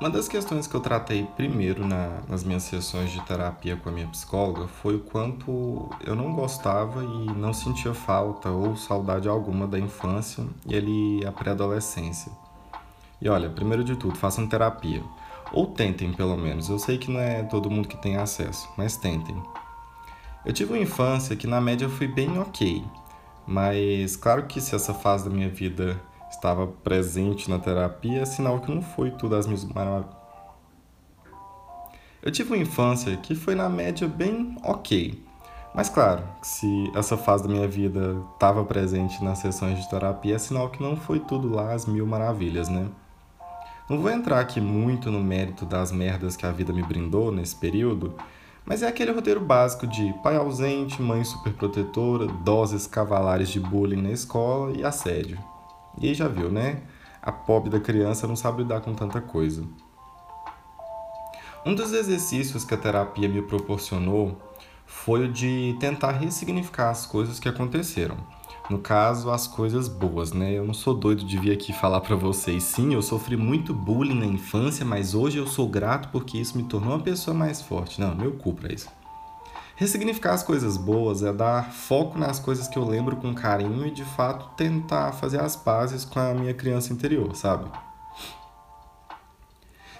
Uma das questões que eu tratei primeiro na, nas minhas sessões de terapia com a minha psicóloga foi o quanto eu não gostava e não sentia falta ou saudade alguma da infância e ali a pré-adolescência. E olha, primeiro de tudo, façam terapia. Ou tentem, pelo menos. Eu sei que não é todo mundo que tem acesso, mas tentem. Eu tive uma infância que na média foi bem ok, mas claro que se essa fase da minha vida estava presente na terapia, sinal que não foi tudo as minhas maravilhas. Eu tive uma infância que foi na média bem ok. Mas claro, se essa fase da minha vida estava presente nas sessões de terapia, é sinal que não foi tudo lá as mil maravilhas, né? Não vou entrar aqui muito no mérito das merdas que a vida me brindou nesse período, mas é aquele roteiro básico de pai ausente, mãe superprotetora, doses cavalares de bullying na escola e assédio. E aí já viu, né? A pobre da criança não sabe lidar com tanta coisa. Um dos exercícios que a terapia me proporcionou foi o de tentar ressignificar as coisas que aconteceram. No caso, as coisas boas, né? Eu não sou doido de vir aqui falar para vocês. Sim, eu sofri muito bullying na infância, mas hoje eu sou grato porque isso me tornou uma pessoa mais forte. Não, meu cu pra isso. Ressignificar as coisas boas é dar foco nas coisas que eu lembro com carinho e de fato tentar fazer as pazes com a minha criança interior, sabe?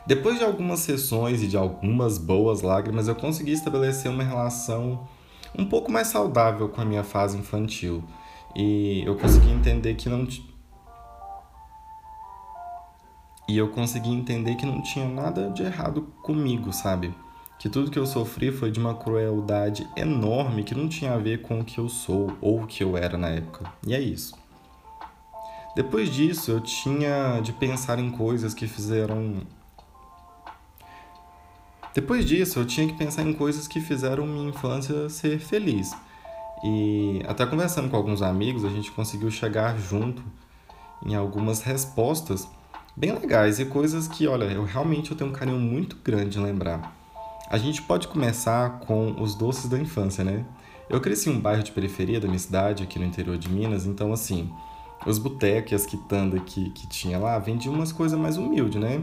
Depois de algumas sessões e de algumas boas lágrimas, eu consegui estabelecer uma relação um pouco mais saudável com a minha fase infantil. E eu consegui entender que não e eu consegui entender que não tinha nada de errado comigo, sabe? Que tudo que eu sofri foi de uma crueldade enorme que não tinha a ver com o que eu sou ou o que eu era na época. E é isso. Depois disso, eu tinha de pensar em coisas que fizeram. Depois disso, eu tinha que pensar em coisas que fizeram minha infância ser feliz. E até conversando com alguns amigos, a gente conseguiu chegar junto em algumas respostas bem legais e coisas que, olha, eu realmente eu tenho um carinho muito grande em lembrar. A gente pode começar com os doces da infância, né? Eu cresci em um bairro de periferia da minha cidade, aqui no interior de Minas, então assim, os botecos e as quitandas que, que tinha lá vendiam umas coisas mais humildes, né?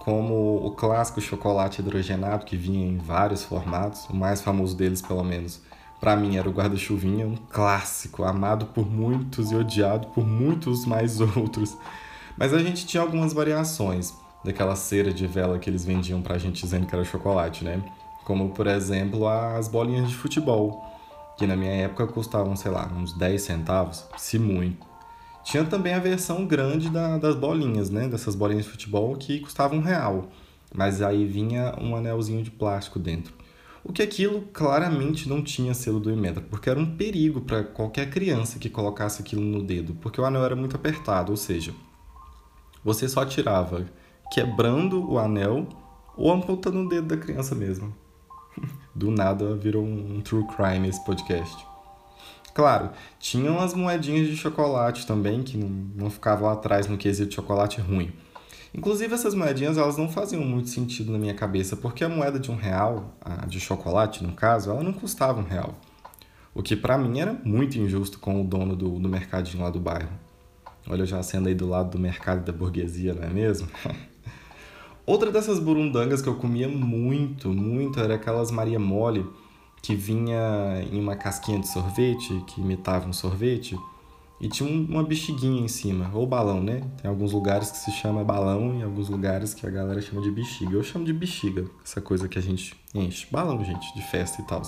Como o clássico chocolate hidrogenado, que vinha em vários formatos, o mais famoso deles, pelo menos, para mim era o guarda-chuvinha, um clássico, amado por muitos e odiado por muitos mais outros. Mas a gente tinha algumas variações daquela cera de vela que eles vendiam pra gente dizendo que era chocolate, né? Como, por exemplo, as bolinhas de futebol, que na minha época custavam, sei lá, uns 10 centavos, se muito. Tinha também a versão grande da, das bolinhas, né? Dessas bolinhas de futebol que custavam um real. Mas aí vinha um anelzinho de plástico dentro. O que aquilo claramente não tinha selo do Imetra, porque era um perigo para qualquer criança que colocasse aquilo no dedo, porque o anel era muito apertado, ou seja, você só tirava quebrando o anel ou amputando o dedo da criança mesmo. Do nada virou um true crime esse podcast. Claro, tinham as moedinhas de chocolate também, que não, não ficavam atrás no quesito de chocolate ruim. Inclusive, essas moedinhas elas não faziam muito sentido na minha cabeça, porque a moeda de um real, a de chocolate no caso, ela não custava um real. O que para mim era muito injusto com o dono do, do mercadinho lá do bairro. Olha, eu já sendo aí do lado do mercado da burguesia, não é mesmo? Outra dessas burundangas que eu comia muito, muito, era aquelas Maria Mole, que vinha em uma casquinha de sorvete, que imitava um sorvete, e tinha uma bexiguinha em cima, ou balão, né? Tem alguns lugares que se chama balão e alguns lugares que a galera chama de bexiga. Eu chamo de bexiga, essa coisa que a gente enche. Balão, gente, de festa e tal.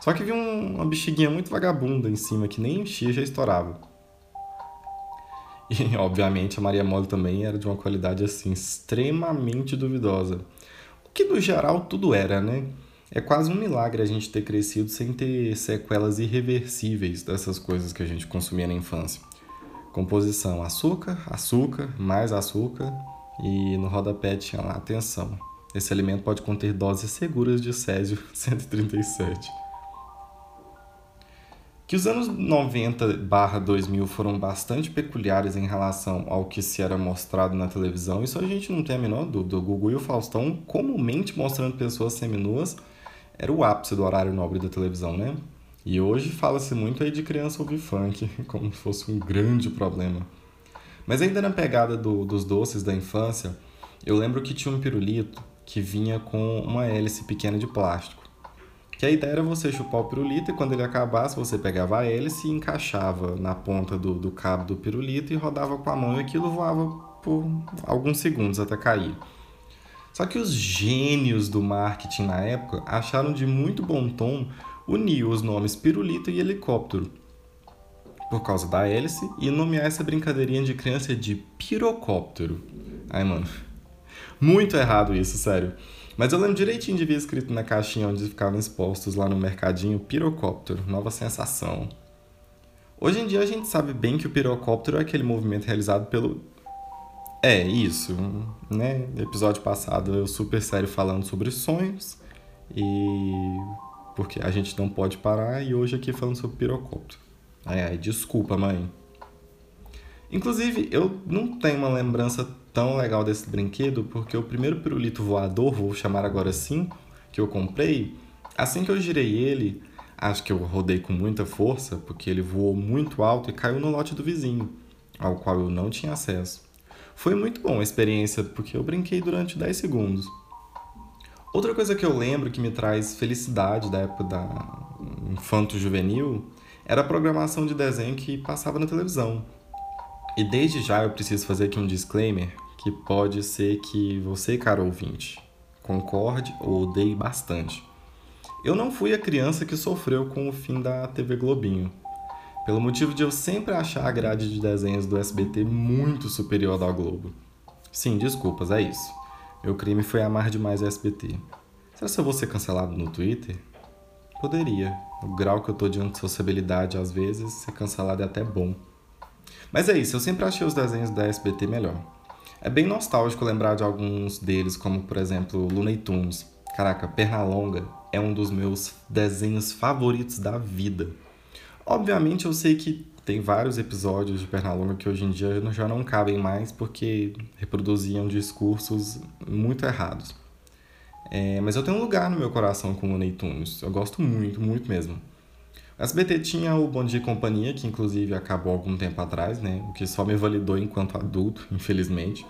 Só que vinha uma bexiguinha muito vagabunda em cima, que nem enchia, já estourava. E, obviamente, a Maria Mole também era de uma qualidade, assim, extremamente duvidosa. O que, no geral, tudo era, né? É quase um milagre a gente ter crescido sem ter sequelas irreversíveis dessas coisas que a gente consumia na infância. Composição: açúcar, açúcar, mais açúcar e no rodapé tinha lá atenção. Esse alimento pode conter doses seguras de Césio 137. Que os anos 90 barra 2000 foram bastante peculiares em relação ao que se era mostrado na televisão, isso a gente não tem a menor dúvida. O Gugu e o Faustão comumente mostrando pessoas seminuas era o ápice do horário nobre da televisão, né? E hoje fala-se muito aí de criança ouvir funk, como se fosse um grande problema. Mas ainda na pegada do, dos doces da infância, eu lembro que tinha um pirulito que vinha com uma hélice pequena de plástico. Que a ideia era você chupar o pirulito e quando ele acabasse, você pegava a hélice e encaixava na ponta do, do cabo do pirulito e rodava com a mão e aquilo voava por alguns segundos até cair. Só que os gênios do marketing na época acharam de muito bom tom unir os nomes pirulito e helicóptero por causa da hélice e nomear essa brincadeirinha de criança de pirocóptero. Ai, mano. Muito errado isso, sério. Mas eu lembro direitinho de ver escrito na caixinha onde ficavam expostos lá no mercadinho pirocóptero, nova sensação. Hoje em dia a gente sabe bem que o pirocóptero é aquele movimento realizado pelo. É, isso, né? Episódio passado eu super sério falando sobre sonhos e. porque a gente não pode parar, e hoje aqui falando sobre pirocóptero. Ai, ai, desculpa, mãe. Inclusive, eu não tenho uma lembrança tão legal desse brinquedo, porque o primeiro pirulito voador, vou chamar agora assim, que eu comprei, assim que eu girei ele, acho que eu rodei com muita força, porque ele voou muito alto e caiu no lote do vizinho, ao qual eu não tinha acesso. Foi muito bom a experiência, porque eu brinquei durante 10 segundos. Outra coisa que eu lembro que me traz felicidade da época da infanto juvenil era a programação de desenho que passava na televisão. E desde já eu preciso fazer aqui um disclaimer que pode ser que você, cara ouvinte, concorde ou odeie bastante. Eu não fui a criança que sofreu com o fim da TV Globinho, pelo motivo de eu sempre achar a grade de desenhos do SBT muito superior à Globo. Sim, desculpas, é isso. Meu crime foi amar demais o SBT. Será que eu vou ser cancelado no Twitter? Poderia. O grau que eu tô de antissociabilidade às vezes, ser cancelado é até bom. Mas é isso, eu sempre achei os desenhos da SBT melhor. É bem nostálgico lembrar de alguns deles, como por exemplo Looney Tunes. Caraca, Pernalonga é um dos meus desenhos favoritos da vida. Obviamente eu sei que tem vários episódios de Pernalonga que hoje em dia já não cabem mais porque reproduziam discursos muito errados. É, mas eu tenho um lugar no meu coração com Looney Tunes. Eu gosto muito, muito mesmo. SBT tinha o Bom Dia e Companhia, que inclusive acabou algum tempo atrás, né? O que só me validou enquanto adulto, infelizmente.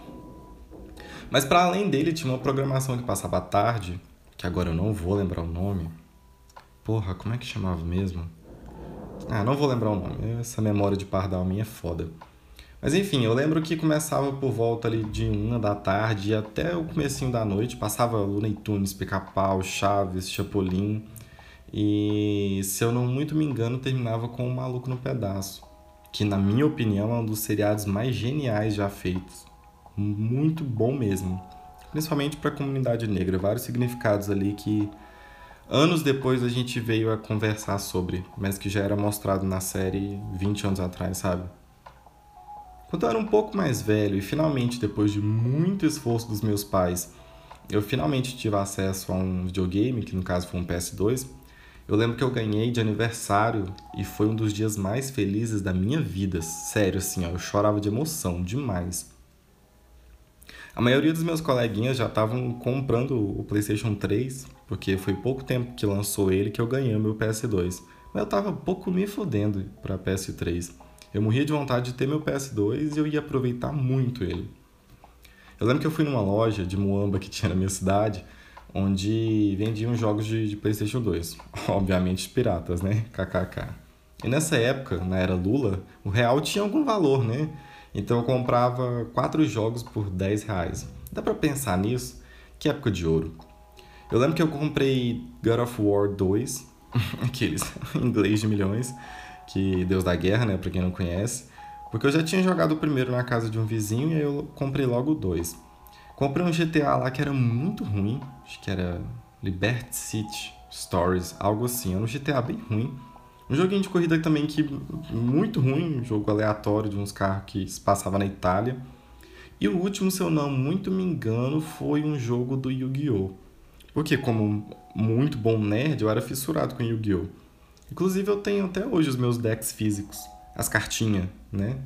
Mas para além dele, tinha uma programação que passava à tarde, que agora eu não vou lembrar o nome. Porra, como é que chamava mesmo? Ah, não vou lembrar o nome. Essa memória de pardal minha é foda. Mas enfim, eu lembro que começava por volta ali de uma da tarde até o comecinho da noite. Passava Looney Tunes, Pica-Pau, Chaves, Chapolin e, se eu não muito me engano, terminava com o Maluco no Pedaço, que, na minha opinião, é um dos seriados mais geniais já feitos. Muito bom mesmo. Principalmente para a comunidade negra. Vários significados ali que anos depois a gente veio a conversar sobre, mas que já era mostrado na série 20 anos atrás, sabe? Quando eu era um pouco mais velho e finalmente, depois de muito esforço dos meus pais, eu finalmente tive acesso a um videogame, que no caso foi um PS2, eu lembro que eu ganhei de aniversário e foi um dos dias mais felizes da minha vida. Sério, assim, ó, eu chorava de emoção demais. A maioria dos meus coleguinhas já estavam comprando o PlayStation 3, porque foi pouco tempo que lançou ele que eu ganhei o meu PS2. Mas eu tava pouco me fodendo para PS3. Eu morria de vontade de ter meu PS2 e eu ia aproveitar muito ele. Eu lembro que eu fui numa loja de Moamba que tinha na minha cidade onde vendiam jogos de, de PlayStation 2. Obviamente piratas, né? KKK. E nessa época, na era Lula, o real tinha algum valor, né? Então eu comprava quatro jogos por 10 reais. Dá pra pensar nisso? Que época de ouro. Eu lembro que eu comprei God of War 2, aqueles inglês de milhões, que Deus da Guerra, né, pra quem não conhece, porque eu já tinha jogado o primeiro na casa de um vizinho e aí eu comprei logo 2. Comprei um GTA lá que era muito ruim, acho que era Liberty City Stories, algo assim. Era um GTA bem ruim. Um joguinho de corrida também que muito ruim, um jogo aleatório de uns carros que se passava na Itália. E o último, se eu não muito me engano, foi um jogo do Yu-Gi-Oh! Porque como muito bom nerd, eu era fissurado com Yu-Gi-Oh! Inclusive eu tenho até hoje os meus decks físicos, as cartinhas, né?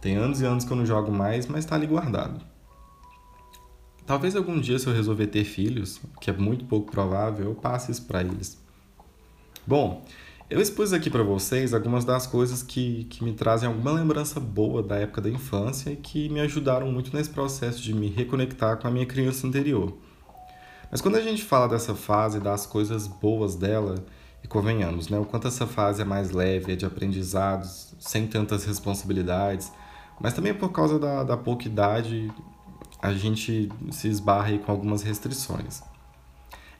Tem anos e anos que eu não jogo mais, mas tá ali guardado. Talvez algum dia, se eu resolver ter filhos, que é muito pouco provável, eu passe isso para eles. Bom, Eu expus aqui para vocês algumas das coisas que, que me trazem alguma lembrança boa da época da infância e que me ajudaram muito nesse processo de me reconectar com a minha criança interior. Mas quando a gente fala dessa fase, das coisas boas dela, e convenhamos, né, o quanto essa fase é mais leve, é de aprendizados, sem tantas responsabilidades, mas também por causa da, da pouca idade, a gente se esbarra aí com algumas restrições.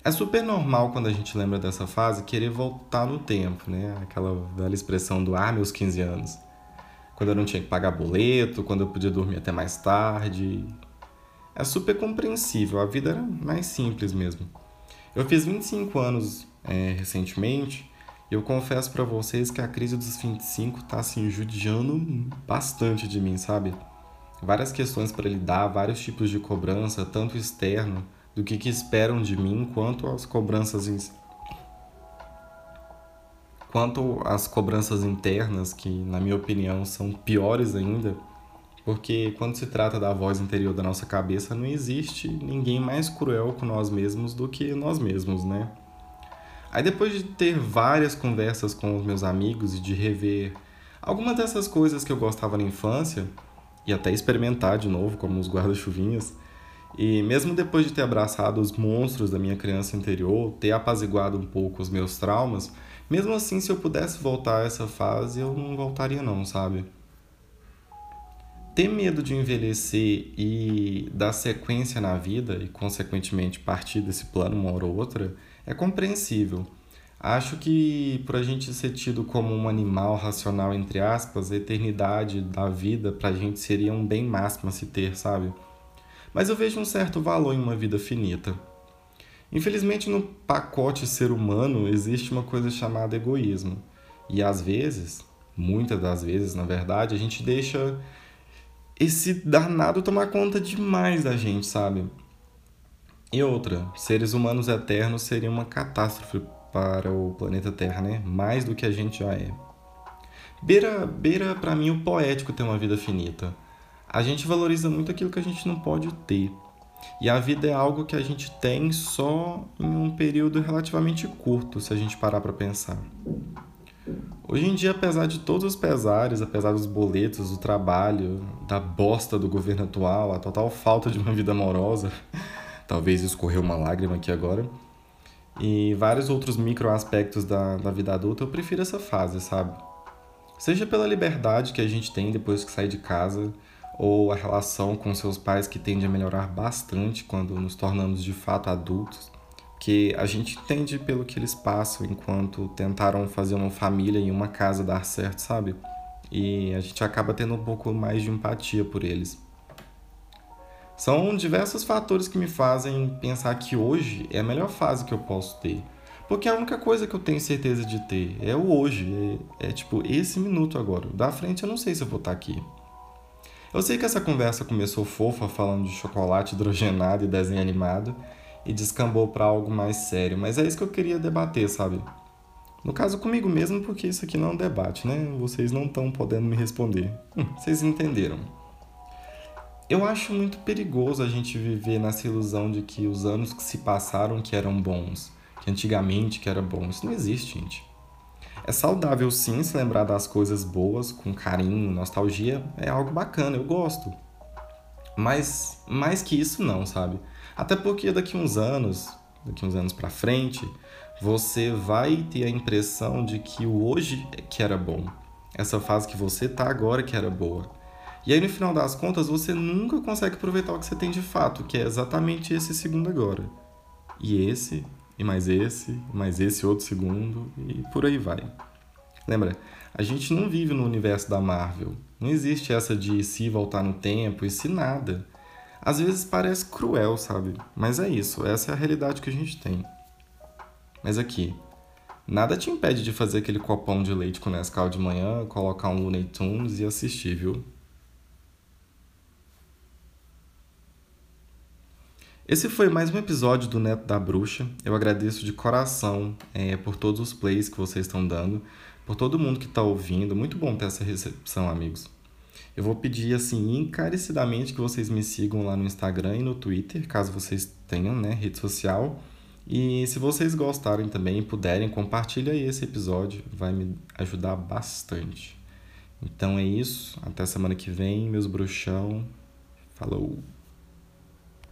É super normal quando a gente lembra dessa fase querer voltar no tempo, né? Aquela velha expressão do ah, meus 15 anos. Quando eu não tinha que pagar boleto, quando eu podia dormir até mais tarde. É super compreensível, a vida era mais simples mesmo. Eu fiz 25 anos é, recentemente e eu confesso para vocês que a crise dos 25 tá assim judiando bastante de mim, sabe? Várias questões para lidar, vários tipos de cobrança, tanto externo, do que, que esperam de mim, quanto as cobranças in... quanto as cobranças internas, que na minha opinião são piores ainda, porque quando se trata da voz interior da nossa cabeça, não existe ninguém mais cruel com nós mesmos do que nós mesmos, né? Aí depois de ter várias conversas com os meus amigos e de rever algumas dessas coisas que eu gostava na infância, e até experimentar de novo como os guarda-chuvinhas. E mesmo depois de ter abraçado os monstros da minha criança interior, ter apaziguado um pouco os meus traumas, mesmo assim, se eu pudesse voltar a essa fase, eu não voltaria não, sabe? Ter medo de envelhecer e dar sequência na vida e consequentemente partir desse plano uma hora ou outra é compreensível. Acho que por a gente ser tido como um animal racional, entre aspas, a eternidade da vida pra gente seria um bem máximo a se ter, sabe? Mas eu vejo um certo valor em uma vida finita. Infelizmente, no pacote ser humano existe uma coisa chamada egoísmo. E às vezes, muitas das vezes, na verdade, a gente deixa esse danado tomar conta demais da gente, sabe? E outra, seres humanos eternos seria uma catástrofe para o planeta Terra, né? Mais do que a gente já é. Beira, beira para mim o poético ter uma vida finita. A gente valoriza muito aquilo que a gente não pode ter. E a vida é algo que a gente tem só em um período relativamente curto, se a gente parar para pensar. Hoje em dia, apesar de todos os pesares, apesar dos boletos, do trabalho, da bosta do governo atual, a total falta de uma vida amorosa, talvez escorreu uma lágrima aqui agora, e vários outros micro aspectos da, da vida adulta, eu prefiro essa fase, sabe? Seja pela liberdade que a gente tem depois que sai de casa, ou a relação com seus pais que tende a melhorar bastante quando nos tornamos de fato adultos, que a gente entende pelo que eles passam enquanto tentaram fazer uma família e uma casa dar certo, sabe? E a gente acaba tendo um pouco mais de empatia por eles. São diversos fatores que me fazem pensar que hoje é a melhor fase que eu posso ter. Porque a única coisa que eu tenho certeza de ter é o hoje, é, é tipo esse minuto agora. Da frente eu não sei se eu vou estar aqui. Eu sei que essa conversa começou fofa falando de chocolate hidrogenado e desenho animado e descambou para algo mais sério, mas é isso que eu queria debater, sabe? No caso comigo mesmo, porque isso aqui não é um debate, né? Vocês não estão podendo me responder. Hum, vocês entenderam. Eu acho muito perigoso a gente viver nessa ilusão de que os anos que se passaram que eram bons, que antigamente que era bom. Isso não existe, gente. É saudável sim se lembrar das coisas boas com carinho, nostalgia, é algo bacana, eu gosto. Mas mais que isso não, sabe? Até porque daqui uns anos, daqui uns anos para frente, você vai ter a impressão de que o hoje é que era bom. Essa fase que você tá agora que era boa. E aí, no final das contas, você nunca consegue aproveitar o que você tem de fato, que é exatamente esse segundo agora. E esse, e mais esse, e mais esse outro segundo, e por aí vai. Lembra, a gente não vive no universo da Marvel. Não existe essa de se voltar no tempo e se nada. Às vezes parece cruel, sabe? Mas é isso, essa é a realidade que a gente tem. Mas aqui, nada te impede de fazer aquele copão de leite com Nescau de manhã, colocar um Looney Tunes e assistir, viu? Esse foi mais um episódio do Neto da Bruxa. Eu agradeço de coração é, por todos os plays que vocês estão dando, por todo mundo que está ouvindo. Muito bom ter essa recepção, amigos. Eu vou pedir assim encarecidamente que vocês me sigam lá no Instagram e no Twitter, caso vocês tenham, né, rede social. E se vocês gostarem também e puderem, compartilha aí esse episódio, vai me ajudar bastante. Então é isso, até semana que vem, meus bruxão. Falou!